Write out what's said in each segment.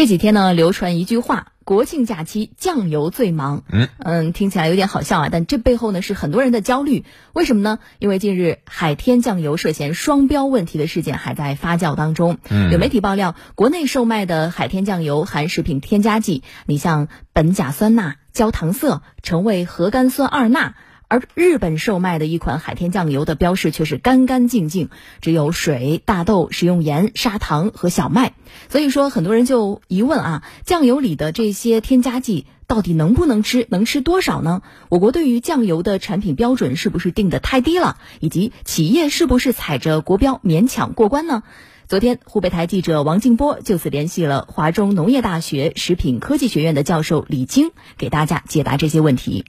这几天呢，流传一句话：国庆假期酱油最忙。嗯嗯，听起来有点好笑啊，但这背后呢是很多人的焦虑。为什么呢？因为近日海天酱油涉嫌双标问题的事件还在发酵当中。有媒体爆料，国内售卖的海天酱油含食品添加剂，你像苯甲酸钠、焦糖色、成为核苷酸二钠。而日本售卖的一款海天酱油的标识却是干干净净，只有水、大豆、食用盐、砂糖和小麦。所以说，很多人就疑问啊，酱油里的这些添加剂到底能不能吃？能吃多少呢？我国对于酱油的产品标准是不是定的太低了？以及企业是不是踩着国标勉强过关呢？昨天，湖北台记者王静波就此联系了华中农业大学食品科技学院的教授李晶，给大家解答这些问题。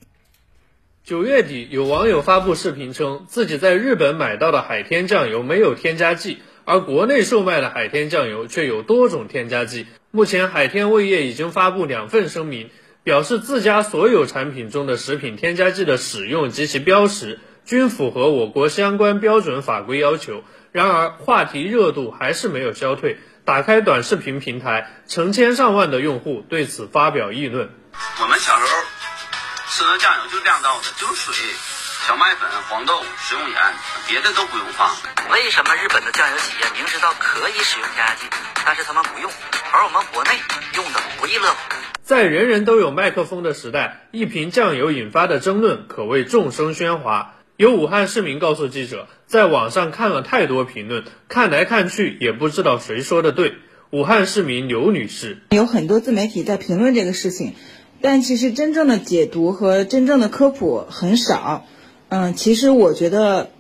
九月底，有网友发布视频称，自己在日本买到的海天酱油没有添加剂，而国内售卖的海天酱油却有多种添加剂。目前，海天味业已经发布两份声明，表示自家所有产品中的食品添加剂的使用及其标识均符合我国相关标准法规要求。然而，话题热度还是没有消退。打开短视频平台，成千上万的用户对此发表议论。我们小时候。酱油就两道的，就是水、小麦粉、黄豆、食用盐，别的都不用放。为什么日本的酱油企业明知道可以使用添加剂，但是他们不用，而我们国内用的不亦乐乎？在人人都有麦克风的时代，一瓶酱油引发的争论可谓众声喧哗。有武汉市民告诉记者，在网上看了太多评论，看来看去也不知道谁说的对。武汉市民刘女士，有很多自媒体在评论这个事情。但其实真正的解读和真正的科普很少，嗯，其实我觉得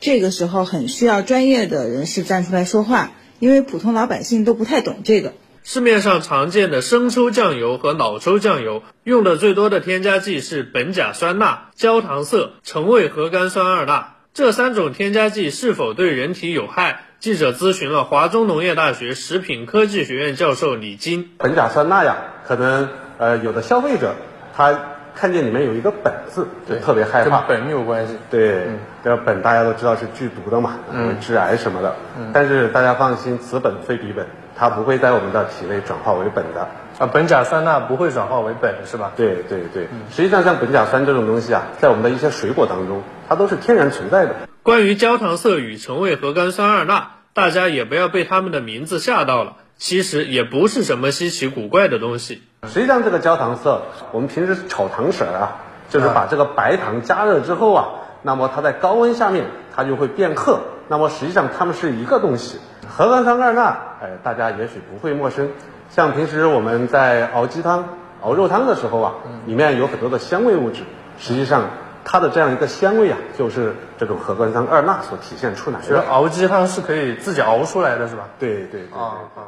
这个时候很需要专业的人士站出来说话，因为普通老百姓都不太懂这个。市面上常见的生抽酱油和老抽酱油用的最多的添加剂是苯甲酸钠、焦糖色、橙味核苷酸二钠，这三种添加剂是否对人体有害？记者咨询了华中农业大学食品科技学院教授李金。苯甲酸钠呀，可能。呃，有的消费者他看见里面有一个“苯”字，就特别害怕。跟苯有关系。对，这个苯大家都知道是剧毒的嘛，会致癌什么的。但是大家放心，此苯非彼苯，它不会在我们的体内转化为苯的。啊，苯甲酸钠不会转化为苯是吧？对对对。实际上，像苯甲酸这种东西啊，在我们的一些水果当中，它都是天然存在的。关于焦糖色与橙味核苷酸二钠，大家也不要被它们的名字吓到了。其实也不是什么稀奇古怪的东西。实际上，这个焦糖色，我们平时炒糖水啊，就是把这个白糖加热之后啊，那么它在高温下面它就会变褐。那么实际上它们是一个东西。核苷酸二钠，哎，大家也许不会陌生。像平时我们在熬鸡汤、熬肉汤的时候啊，里面有很多的香味物质，实际上它的这样一个香味啊，就是这种核苷酸二钠所体现出来的。熬鸡汤是可以自己熬出来的是吧？对对啊啊。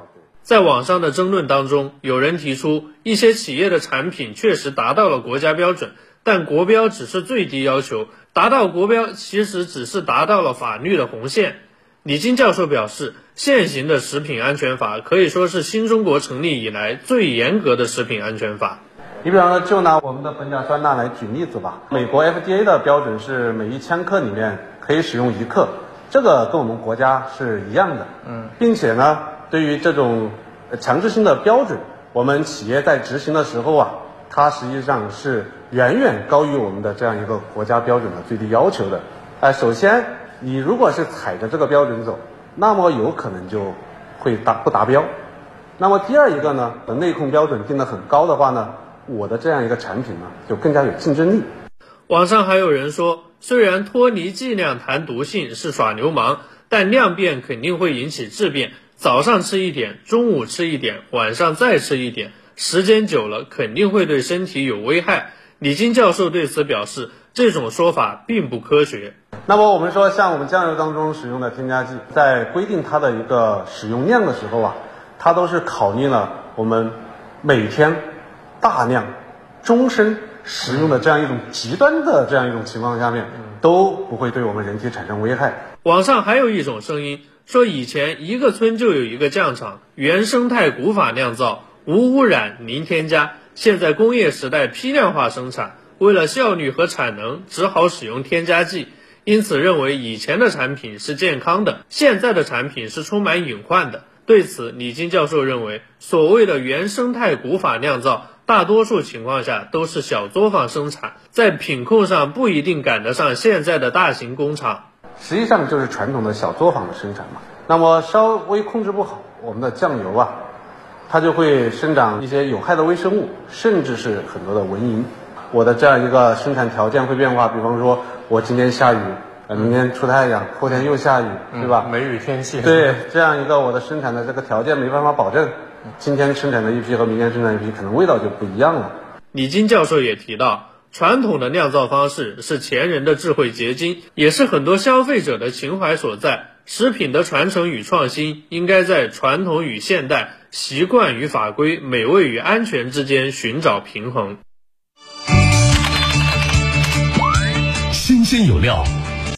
在网上的争论当中，有人提出一些企业的产品确实达到了国家标准，但国标只是最低要求，达到国标其实只是达到了法律的红线。李金教授表示，现行的食品安全法可以说是新中国成立以来最严格的食品安全法。你比方说，就拿我们的苯甲酸钠来举例子吧，美国 FDA 的标准是每一千克里面可以使用一克，这个跟我们国家是一样的。嗯，并且呢。对于这种强制性的标准，我们企业在执行的时候啊，它实际上是远远高于我们的这样一个国家标准的最低要求的。哎，首先，你如果是踩着这个标准走，那么有可能就会达不达标。那么第二一个呢，内控标准定的很高的话呢，我的这样一个产品呢，就更加有竞争力。网上还有人说，虽然脱离剂量谈毒性是耍流氓，但量变肯定会引起质变。早上吃一点，中午吃一点，晚上再吃一点，时间久了肯定会对身体有危害。李金教授对此表示，这种说法并不科学。那么我们说，像我们酱油当中使用的添加剂，在规定它的一个使用量的时候啊，它都是考虑了我们每天大量、终身使用的这样一种极端的这样一种情况下面，都不会对我们人体产生危害。网上还有一种声音。说以前一个村就有一个酱厂，原生态古法酿造，无污染零添加。现在工业时代批量化生产，为了效率和产能，只好使用添加剂。因此认为以前的产品是健康的，现在的产品是充满隐患的。对此，李金教授认为，所谓的原生态古法酿造，大多数情况下都是小作坊生产，在品控上不一定赶得上现在的大型工厂。实际上就是传统的小作坊的生产嘛。那么稍微控制不好，我们的酱油啊，它就会生长一些有害的微生物，甚至是很多的蚊蝇。我的这样一个生产条件会变化，比方说我今天下雨。明天出太阳，后天又下雨，对吧？梅雨天气。对，这样一个我的生产的这个条件没办法保证，今天生产的一批和明天生产一批可能味道就不一样了。李金教授也提到，传统的酿造方式是前人的智慧结晶，也是很多消费者的情怀所在。食品的传承与创新，应该在传统与现代、习惯与法规、美味与安全之间寻找平衡。新鲜有料。